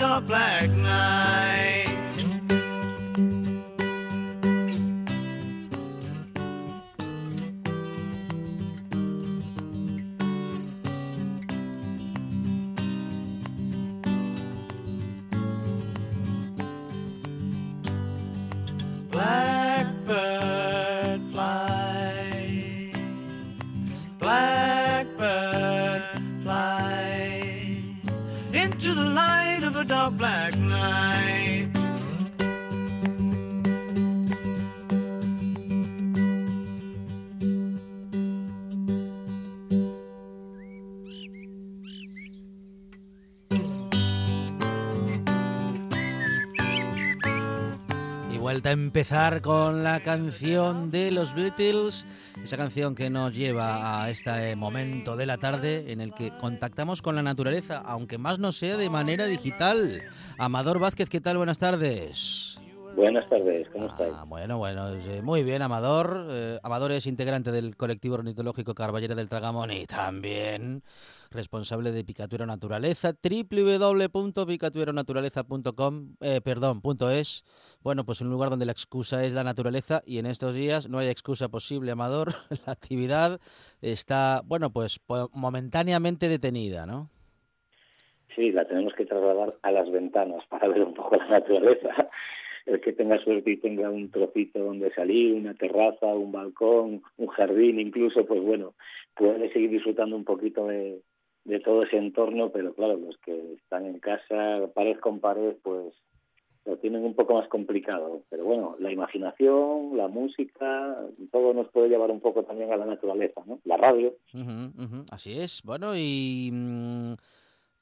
dark black night. Y vuelta a empezar con la canción de los Beatles, esa canción que nos lleva a este momento de la tarde en el que contactamos con la naturaleza, aunque más no sea de manera digital. Amador Vázquez, ¿qué tal? Buenas tardes. Buenas tardes, ¿cómo estáis? Ah, bueno, bueno, eh, muy bien, Amador. Eh, Amador es integrante del colectivo ornitológico Carballera del Tragamón y también responsable de Picatura Naturaleza, www.picaturenaturaleza.com, eh, perdón, punto es. Bueno, pues un lugar donde la excusa es la naturaleza y en estos días no hay excusa posible, Amador. La actividad está, bueno, pues momentáneamente detenida, ¿no? Sí, la tenemos que trasladar a las ventanas para ver un poco la naturaleza. El que tenga suerte y tenga un trocito donde salir, una terraza, un balcón, un jardín incluso, pues bueno, puede seguir disfrutando un poquito de, todo ese entorno, pero claro, los que están en casa pared con pared, pues lo tienen un poco más complicado. Pero bueno, la imaginación, la música, todo nos puede llevar un poco también a la naturaleza, ¿no? La radio. Así es. Bueno, y mm,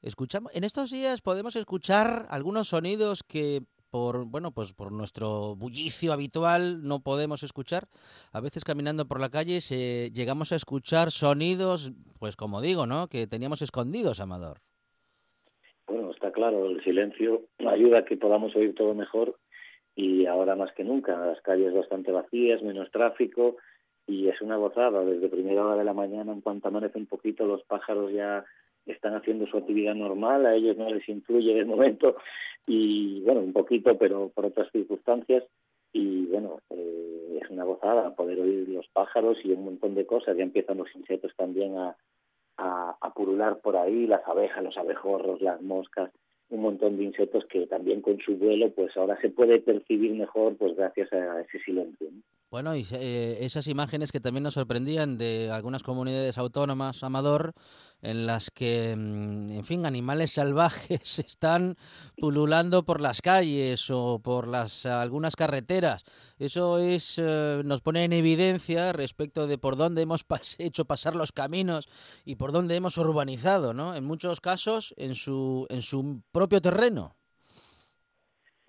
escuchamos en estos días podemos escuchar algunos sonidos que por bueno, pues por nuestro bullicio habitual no podemos escuchar. A veces caminando por la calle se, llegamos a escuchar sonidos, pues como digo, ¿no? Que teníamos escondidos, Amador. Bueno, está claro, el silencio ayuda a que podamos oír todo mejor y ahora más que nunca, las calles bastante vacías, menos tráfico y es una gozada. Desde primera hora de la mañana, en cuanto amanece un poquito, los pájaros ya están haciendo su actividad normal, a ellos no les influye de momento y bueno, un poquito, pero por otras circunstancias y bueno, eh, es una gozada poder oír los pájaros y un montón de cosas. Ya empiezan los insectos también a, a, purular por ahí, las abejas, los abejorros, las moscas, un montón de insectos que también con su vuelo pues ahora se puede percibir mejor pues gracias a ese silencio. ¿no? Bueno, y eh, esas imágenes que también nos sorprendían de algunas comunidades autónomas, Amador, en las que, mm, en fin, animales salvajes están pululando por las calles o por las algunas carreteras. Eso es eh, nos pone en evidencia respecto de por dónde hemos pas- hecho pasar los caminos y por dónde hemos urbanizado, ¿no? En muchos casos en su en su propio terreno.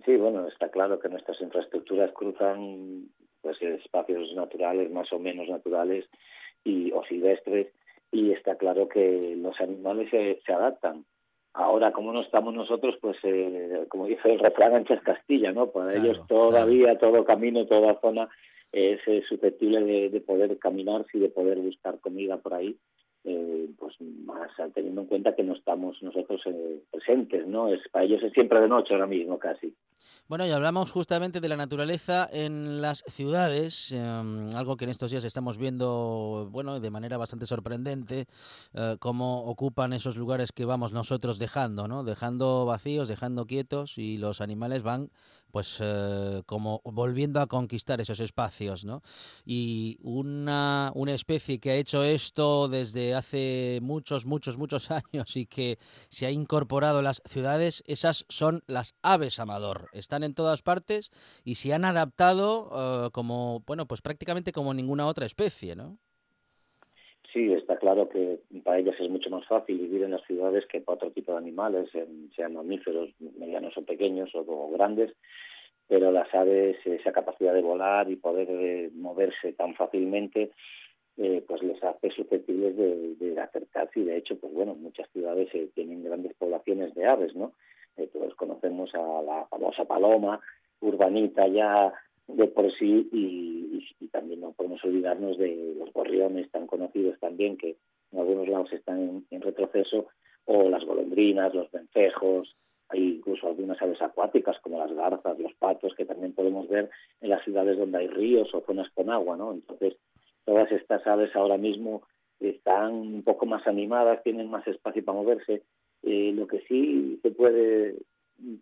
Sí, bueno, está claro que nuestras infraestructuras cruzan pues espacios naturales más o menos naturales y o silvestres y está claro que los animales se, se adaptan. Ahora, como no estamos nosotros, pues eh, como dice el refrán, anchas Castilla, ¿no? Para Claro, ellos todavía todo camino, toda zona es eh, susceptible de, de poder caminar y de poder buscar comida por ahí. Eh, pues más teniendo en cuenta que no estamos nosotros eh, presentes, ¿no? Es para ellos es siempre de noche ahora mismo casi. Bueno, y hablamos justamente de la naturaleza en las ciudades, em, algo que en estos días estamos viendo, bueno, de manera bastante sorprendente, eh, cómo ocupan esos lugares que vamos nosotros dejando, ¿no? Dejando vacíos, dejando quietos y los animales van pues eh, como volviendo a conquistar esos espacios, ¿no? Y una, una especie que ha hecho esto desde hace muchos, muchos, muchos años y que se ha incorporado a las ciudades, esas son las aves amador. Están en todas partes y se han adaptado eh, como, bueno, pues prácticamente como ninguna otra especie, ¿no? Sí, está claro que para ellas es mucho más fácil vivir en las ciudades que para otro tipo de animales, sean mamíferos medianos o pequeños o, grandes, pero las aves, esa capacidad de volar y poder eh, moverse tan fácilmente, eh, pues les hace susceptibles de, acercarse y de hecho, pues bueno, muchas ciudades eh, tienen grandes poblaciones de aves, ¿no? todos conocemos a la famosa paloma urbanita ya de por sí y, también no podemos olvidarnos de los gorriones tan conocidos también que en algunos lados están en, retroceso o las golondrinas, los vencejos, hay incluso algunas aves acuáticas como las garzas, los patos que también podemos ver en las ciudades donde hay ríos o zonas con agua, ¿no? Entonces todas estas aves ahora mismo están un poco más animadas, tienen más espacio para moverse. Eh, lo que sí se puede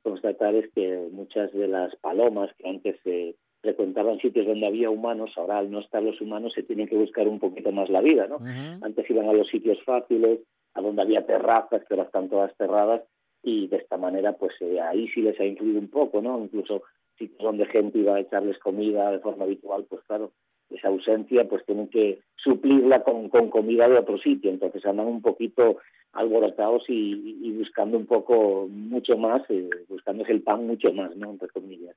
constatar es que muchas de las palomas que antes se frecuentaban sitios donde había humanos, ahora al no estar los humanos se tienen que buscar un poquito más la vida, ¿no? Antes iban a los sitios fáciles, a donde había terrazas, que ahora están todas cerradas, y de esta manera, pues eh, ahí sí les ha influido un poco, ¿no? Incluso sitios donde gente iba a echarles comida de forma habitual, pues claro, esa ausencia pues tienen que suplirla con, con comida de otro sitio, entonces andan un poquito alborotados y, buscando un poco mucho más, eh, buscándose el pan mucho más, ¿no? Entre comillas.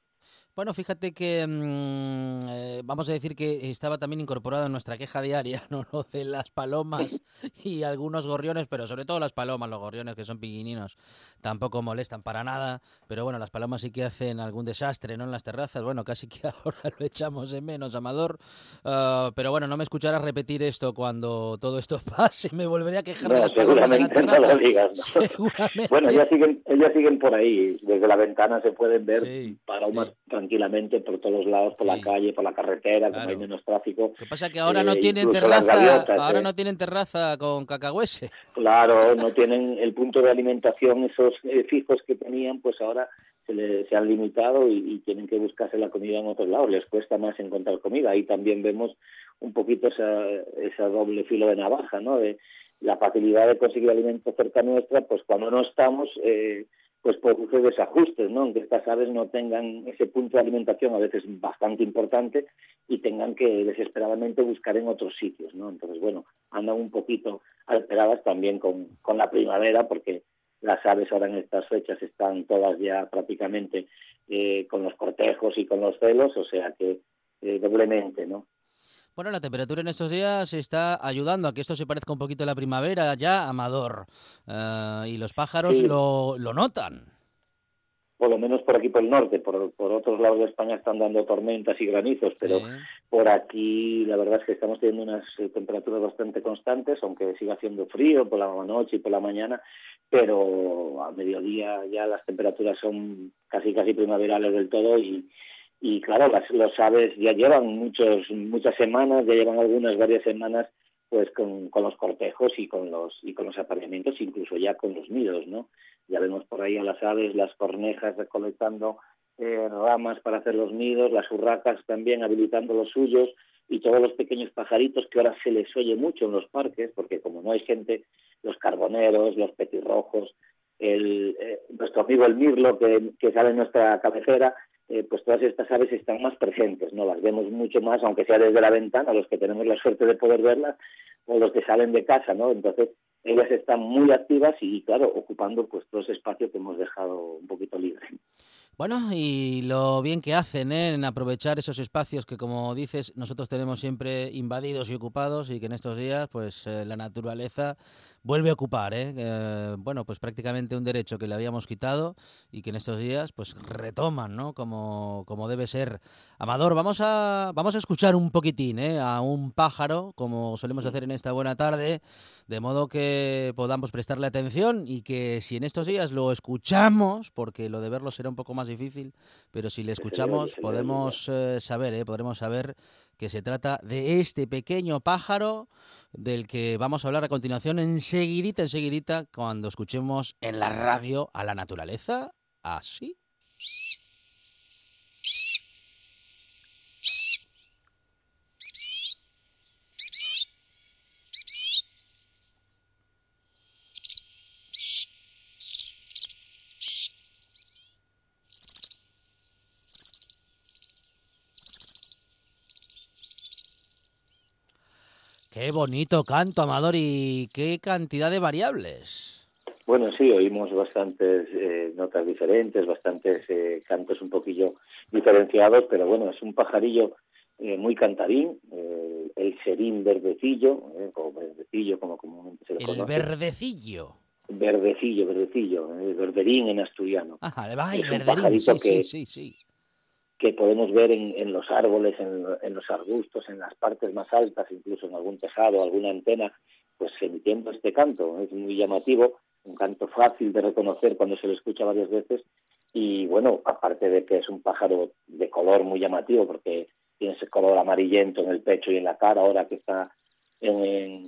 Bueno, fíjate que mm, eh, vamos a decir que estaba también incorporado en nuestra queja diaria, ¿no? Lo de las palomas y algunos gorriones, pero sobre todo las palomas, los gorriones que son piquininos, tampoco molestan para nada, pero bueno, las palomas sí que hacen algún desastre, ¿no? En las terrazas, bueno, casi que ahora lo echamos de menos, Amador, ah, pero bueno, no me escucharás repetir esto cuando todo esto pase, me volveré a quejar de las palomas Bueno, ellas siguen, ellas siguen por ahí. Desde la ventana se pueden ver para palomas tranquilamente por todos lados, por la calle, por la carretera, como hay menos tráfico. Lo que pasa es que ahora no eh, tienen terraza, ahora ¿eh? no tienen terraza con cacahuese. Claro, no tienen el punto de alimentación, esos eh, fijos que tenían, pues ahora se, se han limitado y, y, tienen que buscarse la comida en otros lados. Les cuesta más encontrar comida. Ahí también vemos un poquito esa, esa doble filo de navaja, ¿no? De, la facilidad de conseguir alimento cerca nuestra, pues cuando no estamos, eh, pues produce desajustes, ¿no? Aunque estas aves no tengan ese punto de alimentación a veces bastante importante y tengan que desesperadamente buscar en otros sitios, ¿no? Entonces, bueno, andan un poquito alteradas también con, con la primavera porque las aves ahora en estas fechas están todas ya prácticamente eh, con los cortejos y con los celos, o sea que eh, doblemente, ¿no? Bueno, la temperatura en estos días está ayudando a que esto se parezca un poquito a la primavera ya, Amador. Eh, y los pájaros lo, lo notan. Por lo menos por aquí por el norte, por, por otros lados de España están dando tormentas y granizos, pero por aquí la verdad es que estamos teniendo unas eh, temperaturas bastante constantes, aunque siga haciendo frío por la noche y por la mañana, pero a mediodía ya las temperaturas son casi casi primaverales del todo y, y claro, las, los aves ya llevan muchos, muchas semanas, ya llevan algunas, varias semanas pues con, con, los cortejos y con los y con los apareamientos, incluso ya con los nidos, ¿no? Ya vemos por ahí a las aves, las cornejas recolectando eh, ramas para hacer los nidos, las urracas también habilitando los suyos y todos los pequeños pajaritos que ahora se les oye mucho en los parques, porque como no hay gente, los carboneros, los petirrojos, el, eh, nuestro amigo el mirlo que, que sale en nuestra cabecera, eh, pues todas estas aves están más presentes, ¿no? Las vemos mucho más, aunque sea desde la ventana, los que tenemos la suerte de poder verlas, o los que salen de casa, ¿no? Entonces, ellas están muy activas y, claro, ocupando pues todo ese espacio que hemos dejado un poquito libre. Bueno, y lo bien que hacen ¿eh? en aprovechar esos espacios que, como dices, nosotros tenemos siempre invadidos y ocupados y que en estos días, pues eh, la naturaleza vuelve a ocupar, ¿eh? bueno, pues prácticamente un derecho que le habíamos quitado y que en estos días, pues retoman, ¿no? Como, como debe ser. Amador, vamos a, vamos a escuchar un poquitín, ¿eh? A un pájaro, como solemos hacer en esta buena tarde, de modo que podamos prestarle atención y que si en estos días lo escuchamos, porque lo de verlo será un poco más difícil, pero si le escuchamos podemos eh, saber, eh, podremos saber que se trata de este pequeño pájaro del que vamos a hablar a continuación enseguidita, enseguidita, cuando escuchemos en la radio a la naturaleza así. Qué bonito canto, Amador, y qué cantidad de variables. Bueno, sí, oímos bastantes eh, notas diferentes, bastantes eh, cantos un poquillo diferenciados, pero bueno, es un pajarillo eh, muy cantarín, el serín verdecillo, o verdecillo como comúnmente se le conoce. El verdecillo. Verdecillo, verdecillo, verderín en asturiano. Ajá, es verderín, sí, que, sí, sí, que podemos ver en, los árboles, en, los arbustos, en las partes más altas, incluso en algún tejado, alguna antena, pues emitiendo este canto. Es muy llamativo, un canto fácil de reconocer cuando se lo escucha varias veces y bueno, aparte de que es un pájaro de color muy llamativo porque tiene ese color amarillento en el pecho y en la cara ahora que está en,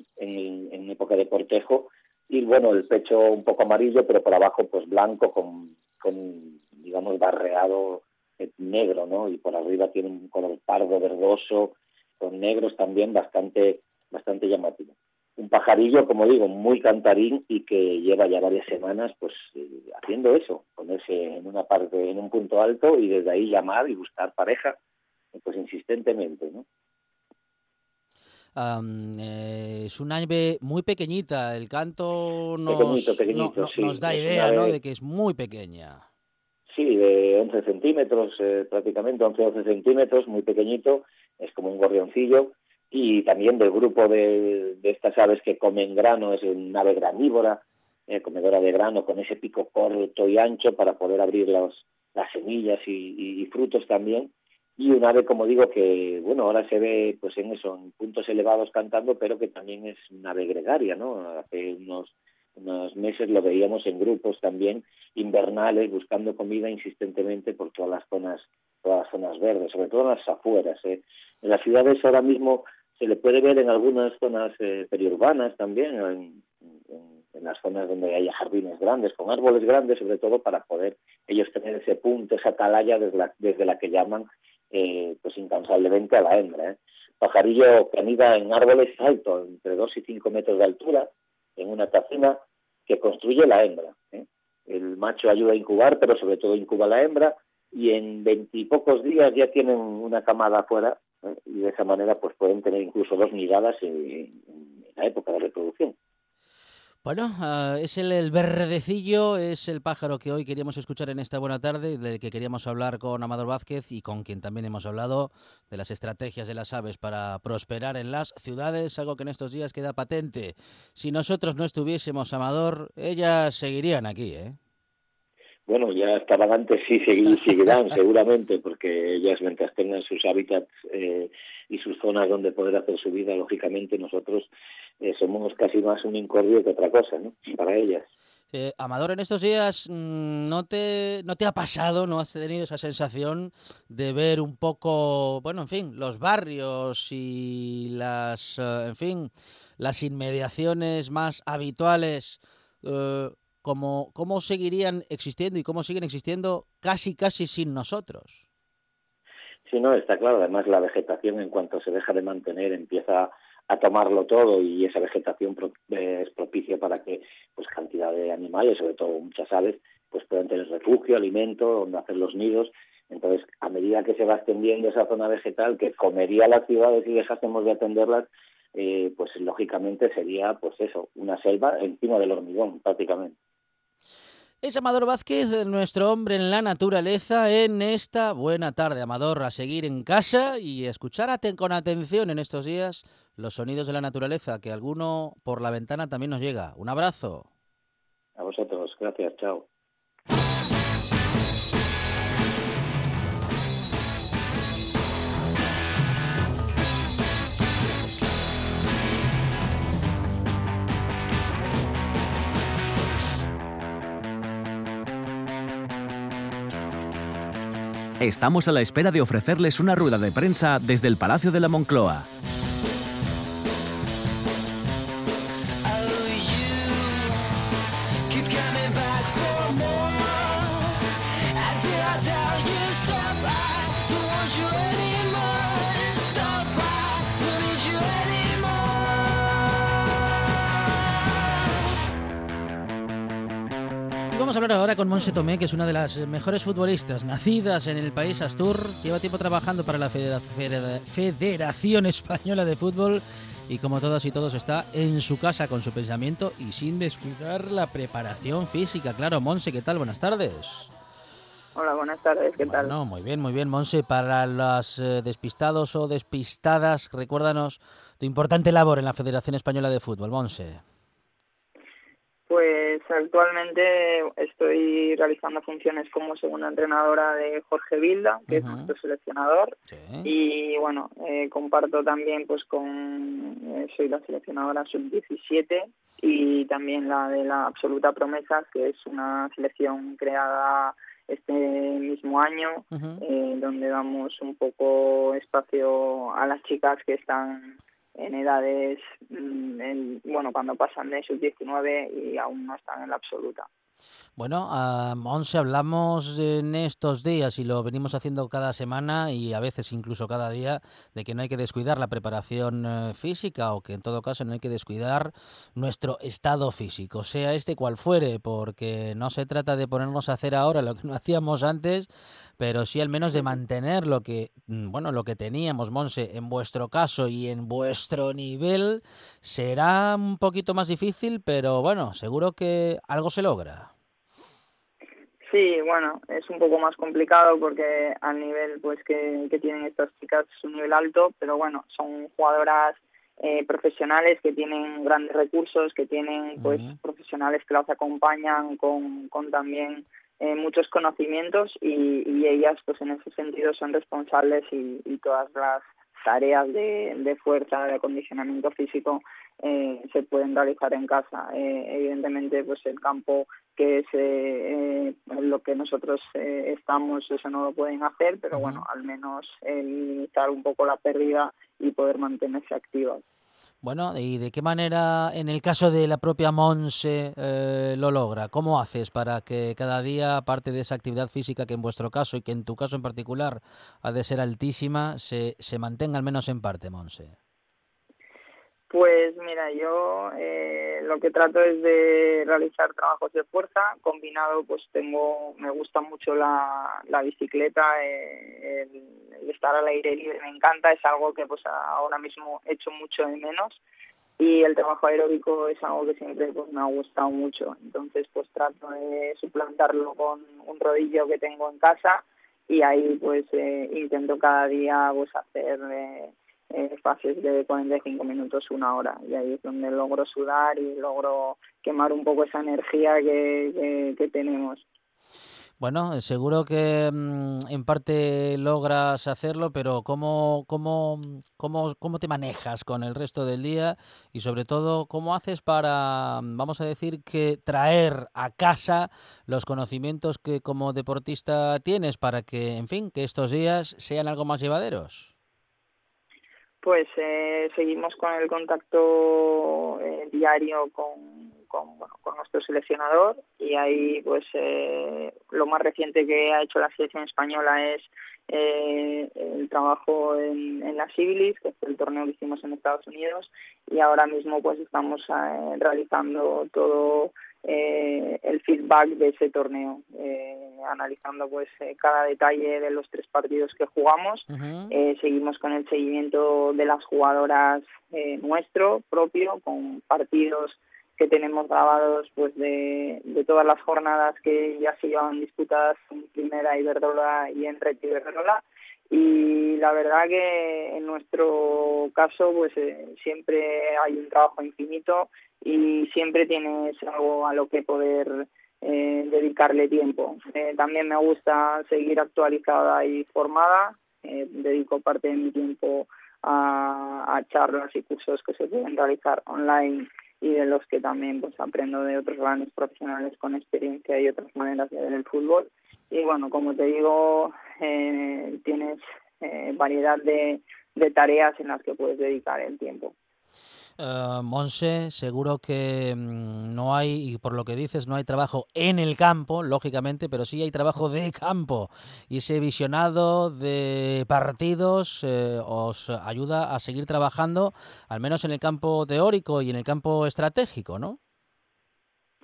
en época de cortejo y bueno, el pecho un poco amarillo pero por abajo pues blanco con, con digamos barreado negro, ¿no? Y por arriba tiene un color pardo, verdoso, con negros también bastante, bastante llamativo. Un pajarillo, como digo, muy cantarín y que lleva ya varias semanas, pues, eh, haciendo eso, ponerse en una parte, en un punto alto y desde ahí llamar y buscar pareja, pues insistentemente, ¿no? Eh, es una ave muy pequeñita. El canto nos, nos da idea ¿no? de que es muy pequeña. Sí, de 11 centímetros, eh, prácticamente 11-12 centímetros, muy pequeñito, es como un gorrioncillo. Y también del grupo de, estas aves que comen grano, es una ave granívora, eh, comedora de grano, con ese pico corto y ancho para poder abrir los, las semillas y, frutos también. Y un ave, como digo, que bueno, ahora se ve pues en eso, en puntos elevados cantando, pero que también es una ave gregaria, ¿no? Hace unos unos meses lo veíamos en grupos también invernales buscando comida insistentemente por todas las zonas todas las zonas verdes sobre todo en las afueras ¿eh? en las ciudades ahora mismo se le puede ver en algunas zonas eh, periurbanas también en, las zonas donde haya jardines grandes con árboles grandes sobre todo para poder ellos tener ese punto esa atalaya desde la, desde la que llaman eh, pues incansablemente a la hembra ¿eh? pajarillo que anida en árboles altos entre dos y cinco metros de altura en una tacina que construye la hembra. ¿eh? El macho ayuda a incubar, pero sobre todo incuba la hembra y en veintipocos días ya tienen una camada afuera ¿eh? y de esa manera pues pueden tener incluso dos miradas en la época de reproducción. Bueno, ah, es el, verdecillo, es el pájaro que hoy queríamos escuchar en esta buena tarde, del que queríamos hablar con Amador Vázquez y con quien también hemos hablado de las estrategias de las aves para prosperar en las ciudades, algo que en estos días queda patente. Si nosotros no estuviésemos, Amador, ellas seguirían aquí, ¿eh? Bueno, ya estaban antes, sí, seguirán seguramente, porque ellas mientras tengan sus hábitats eh, y sus zonas donde poder hacer su vida, lógicamente nosotros eh, somos casi más un incordio que otra cosa, ¿no? Para ellas. Eh, Amador, en estos días mm, no te, no te ha pasado, no has tenido esa sensación de ver un poco, bueno, en fin, los barrios y las, en fin, las inmediaciones más habituales cómo, cómo seguirían existiendo y cómo siguen existiendo casi, casi sin nosotros. Sí, no, está claro. Además, la vegetación, en cuanto se deja de mantener, empieza a tomarlo todo y esa vegetación es propicia para que pues cantidad de animales, sobre todo muchas aves, pues puedan tener refugio, alimento, donde hacer los nidos. Entonces, a medida que se va extendiendo esa zona vegetal que comería las ciudades y dejásemos de atenderlas, eh, pues lógicamente sería, pues eso, una selva encima del hormigón, prácticamente. Es Amador Vázquez, nuestro hombre en la naturaleza, en esta buena tarde, Amador, a seguir en casa y escuchar con atención en estos días los sonidos de la naturaleza, que alguno por la ventana también nos llega. Un abrazo. A vosotros, gracias, chao. Estamos a la espera de ofrecerles una rueda de prensa desde el Palacio de la Moncloa. Con Monse Tomé, que es una de las mejores futbolistas nacidas en el país Astur. Lleva tiempo trabajando para la Federación Española de Fútbol y como todas y todos está en su casa con su pensamiento y sin descuidar la preparación física. Claro, Monse, ¿qué tal? Buenas tardes. Hola, buenas tardes, ¿qué tal? No, muy bien, muy bien, Monse. Para los eh, despistados o despistadas, recuérdanos tu importante labor en la Federación Española de Fútbol, Monse. Actualmente estoy realizando funciones como segunda entrenadora de Jorge Vilda, que es nuestro seleccionador, y bueno, eh, comparto también pues con, eh, soy la seleccionadora sub-17 y también la de la Absoluta Promesa, que es una selección creada este mismo año, eh, donde damos un poco espacio a las chicas que están en edades, mm, bueno, cuando pasan de sus 19 y aún no están en la absoluta. Bueno, a Monse hablamos en estos días y lo venimos haciendo cada semana y a veces incluso cada día de que no hay que descuidar la preparación eh, física o que en todo caso no hay que descuidar nuestro estado físico, sea este cual fuere, porque no se trata de ponernos a hacer ahora lo que no hacíamos antes, pero sí al menos de mantener lo que mm, bueno, lo que teníamos, Monse, en vuestro caso y en vuestro nivel será un poquito más difícil, pero bueno, seguro que algo se logra. Sí, bueno, es un poco más complicado porque al nivel pues que, tienen estas chicas es un nivel alto, pero bueno, son jugadoras eh, profesionales que tienen grandes recursos, que tienen pues profesionales que las acompañan con, con también eh, muchos conocimientos y, y, ellas pues en ese sentido son responsables y, y todas las tareas de, de fuerza, de acondicionamiento físico eh, se pueden realizar en casa. Eh, evidentemente, pues el campo que es eh, lo que nosotros estamos, eso no lo pueden hacer, pero bueno, al menos limitar un poco la pérdida y poder mantenerse activas. Bueno, ¿y de qué manera, en el caso de la propia Monse, lo logra? ¿Cómo haces para que cada día, aparte de esa actividad física que en vuestro caso y que en tu caso en particular ha de ser altísima, se, se mantenga al menos en parte, Monse? Pues mira, yo eh, lo que trato es de realizar trabajos de fuerza, combinado pues tengo, me gusta mucho la, la bicicleta, eh, el, estar al aire libre me encanta, es algo que pues ahora mismo he hecho mucho de menos. Y el trabajo aeróbico es algo que siempre pues me ha gustado mucho, entonces pues trato de suplantarlo con un rodillo que tengo en casa y ahí pues eh, intento cada día pues hacer eh, fases de 45 minutos, una hora. Y ahí es donde logro sudar y logro quemar un poco esa energía que, que, tenemos. Bueno, seguro que mm, en parte logras hacerlo, pero ¿cómo, cómo, cómo, ¿cómo te manejas con el resto del día? Y sobre todo, ¿cómo haces para, vamos a decir, que traer a casa los conocimientos que como deportista tienes para que, en fin, que estos días sean algo más llevaderos? Pues eh, seguimos con el contacto eh, diario con, con, nuestro seleccionador y ahí pues eh, lo más reciente que ha hecho la selección española es eh, el trabajo en, la Civilis, que fue el torneo que hicimos en Estados Unidos y ahora mismo pues estamos eh, realizando todo el feedback de ese torneo, eh, analizando pues eh, cada detalle de los tres partidos que jugamos. eh, seguimos con el seguimiento de las jugadoras eh, nuestro propio, con partidos que tenemos grabados pues de, de todas las jornadas que ya se llevan disputadas en Primera Iberdrola y en Red Iberdrola y la verdad que en nuestro caso pues eh, siempre hay un trabajo infinito y siempre tienes algo a lo que poder eh, dedicarle tiempo. Eh, también me gusta seguir actualizada y formada, eh, dedico parte de mi tiempo a, charlas y cursos que se pueden realizar online y de los que también pues aprendo de otros grandes profesionales con experiencia y otras maneras de ver el fútbol. Y bueno, como te digo, eh, tienes eh, variedad de tareas en las que puedes dedicar el tiempo. Uh, Monse, seguro que mm, no hay, y por lo que dices, no hay trabajo en el campo, lógicamente, pero sí hay trabajo de campo. Y ese visionado de partidos eh, os ayuda a seguir trabajando, al menos en el campo teórico y en el campo estratégico, ¿no?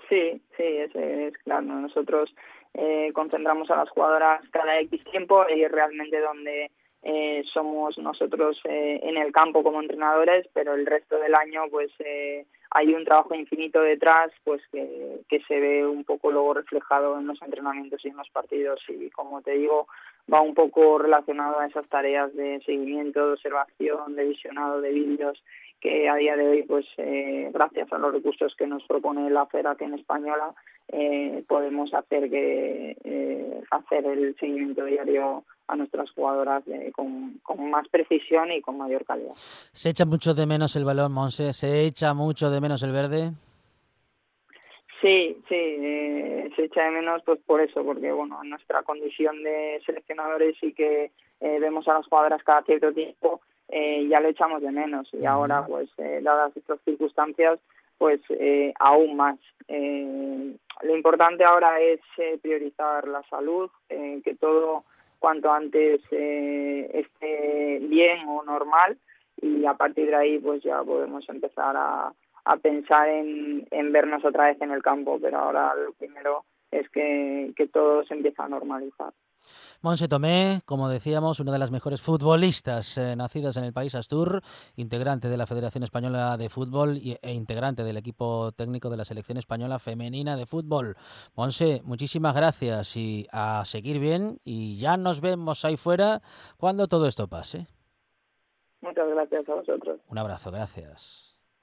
Sí, sí, es, es claro. Nosotros eh, concentramos a las jugadoras cada X tiempo y es realmente donde eh, somos nosotros eh, en el campo como entrenadores, pero el resto del año pues eh, hay un trabajo infinito detrás pues que, se ve un poco luego reflejado en los entrenamientos y en los partidos. Y como te digo va un poco relacionado a esas tareas de seguimiento, de observación, de visionado de vídeos que a día de hoy, pues eh, gracias a los recursos que nos propone la FERAC en española, eh, podemos hacer que eh, hacer el seguimiento diario a nuestras jugadoras eh, con, con, más precisión y con mayor calidad. ¿Se echa mucho de menos el balón, Monse? ¿Se echa mucho de menos el verde? Sí, sí, eh, se echa de menos pues por eso, porque bueno, en nuestra condición de seleccionadores sí que eh, vemos a las jugadoras cada cierto tiempo eh, ya lo echamos de menos y ahora pues eh, dadas estas circunstancias pues eh, aún más. Eh, lo importante ahora es eh, priorizar la salud eh, que todo cuanto antes esté bien o normal y a partir de ahí pues ya podemos empezar a, a pensar en, en vernos otra vez en el campo pero ahora lo primero es que, que todo se empieza a normalizar Monse Tomé, como decíamos, una de las mejores futbolistas eh, nacidas en el país Astur, integrante de la Federación Española de Fútbol y, e integrante del equipo técnico de la Selección Española Femenina de Fútbol. Monse, muchísimas gracias y a seguir bien y ya nos vemos ahí fuera cuando todo esto pase. Muchas gracias a vosotros. Un abrazo, gracias.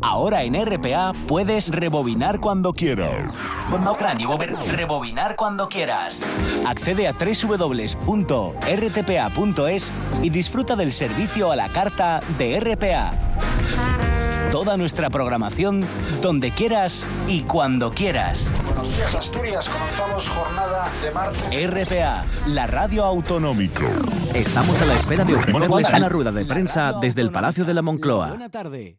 Ahora en RPA puedes rebobinar cuando quieras. No, Fran, Bober, rebobinar cuando quieras. Accede a www.rtpa.es y disfruta del servicio a la carta de RPA. Toda nuestra programación donde quieras y cuando quieras. Buenos días, Asturias. Comenzamos jornada de martes. RPA, la radio autonómica. Estamos a la espera de ofrecerles una rueda de prensa desde el Palacio de la Moncloa. Buena tarde.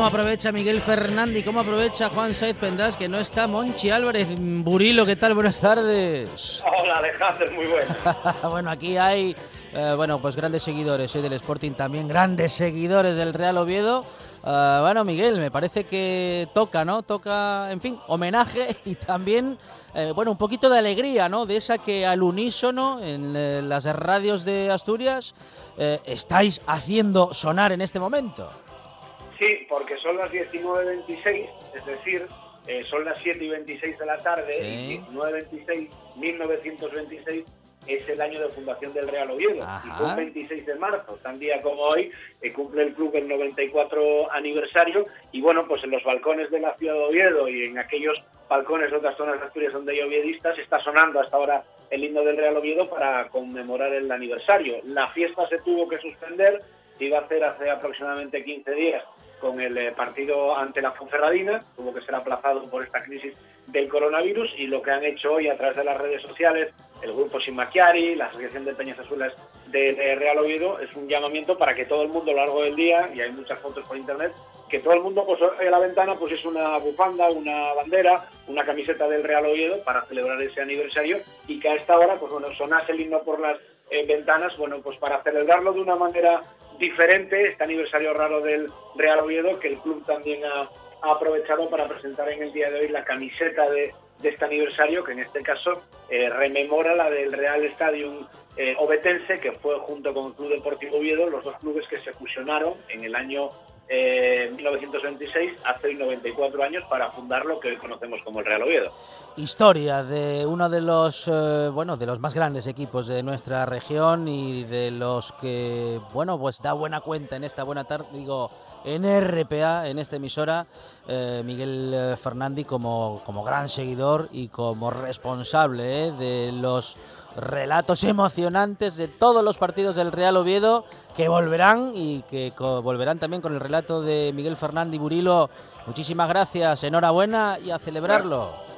¿Cómo aprovecha Miguel Fernández? ¿Cómo aprovecha Juan Saiz Pendas? Que no está Monchi Álvarez. Burilo, ¿qué tal? Buenas tardes. Hola Alejandro, muy bueno. bueno, aquí hay eh, bueno, pues grandes seguidores ¿eh? del Sporting, también grandes seguidores del Real Oviedo. Uh, bueno, Miguel, me parece que toca, ¿no? Toca, en fin, homenaje y también, eh, bueno, un poquito de alegría, ¿no? De esa que al unísono en eh, las radios de Asturias eh, estáis haciendo sonar en este momento. Sí, porque son las 19.26, es decir, eh, son las 7 y 26 de la tarde, Sí. y 19.26, 1926, es el año de fundación del Real Oviedo. Y fue el 26 de marzo, tan día como hoy, que cumple el club el 94 aniversario. Y bueno, pues en los balcones de la ciudad de Oviedo y en aquellos balcones de otras zonas de Asturias donde hay oviedistas está sonando hasta ahora el himno del Real Oviedo para conmemorar el aniversario. La fiesta se tuvo que suspender, iba a hacer hace aproximadamente 15 días con el eh, partido ante la Fonferradina, tuvo que ser aplazado por esta crisis del coronavirus y lo que han hecho hoy a través de las redes sociales, el grupo Sin Machiari, la Asociación de Peñas Azules de, Real Oviedo, es un llamamiento para que todo el mundo a lo largo del día, y hay muchas fotos por internet, que todo el mundo pues, en la ventana pues es una bufanda, una bandera, una camiseta del Real Oviedo para celebrar ese aniversario y que a esta hora pues bueno sonase el himno por las eh, ventanas, bueno pues para celebrarlo de una manera diferente, este aniversario raro del Real Oviedo, que el club también ha, aprovechado para presentar en el día de hoy la camiseta de, este aniversario, que en este caso eh, rememora la del Real Stadium eh, Obetense, que fue junto con el Club Deportivo Oviedo los dos clubes que se fusionaron en el año 1926, hace 94 años, para fundar lo que hoy conocemos como el Real Oviedo. Historia de uno de los eh, bueno de los más grandes equipos de nuestra región y de los que bueno pues da buena cuenta en esta buena tarde digo en RPA en esta emisora eh, Miguel eh, Fernández como como gran seguidor y como responsable de los relatos emocionantes de todos los partidos del Real Oviedo que volverán y que volverán también con el relato de Miguel Fernández y Burilo. Muchísimas gracias, enhorabuena y a celebrarlo.